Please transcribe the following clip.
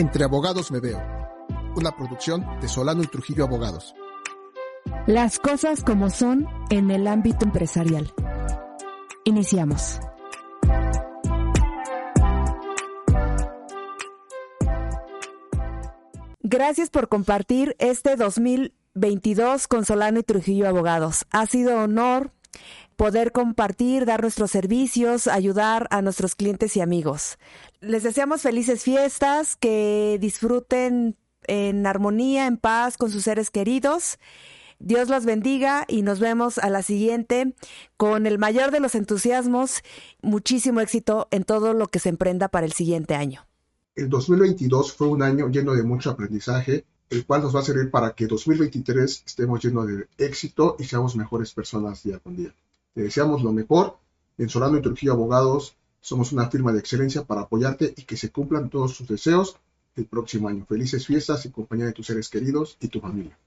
Entre Abogados Me Veo, una producción de Solano y Trujillo Abogados. Las cosas como son en el ámbito empresarial. Iniciamos. Gracias por compartir este 2022 con Solano y Trujillo Abogados. Ha sido honor poder compartir, dar nuestros servicios, ayudar a nuestros clientes y amigos. Les deseamos felices fiestas, que disfruten en armonía, en paz con sus seres queridos. Dios los bendiga y nos vemos a la siguiente con el mayor de los entusiasmos, muchísimo éxito en todo lo que se emprenda para el siguiente año. El 2022 fue un año lleno de mucho aprendizaje, el cual nos va a servir para que 2023 estemos llenos de éxito y seamos mejores personas día con día. Te deseamos lo mejor. En Solano y Trujillo Abogados somos una firma de excelencia para apoyarte y que se cumplan todos tus deseos el próximo año. Felices fiestas en compañía de tus seres queridos y tu familia.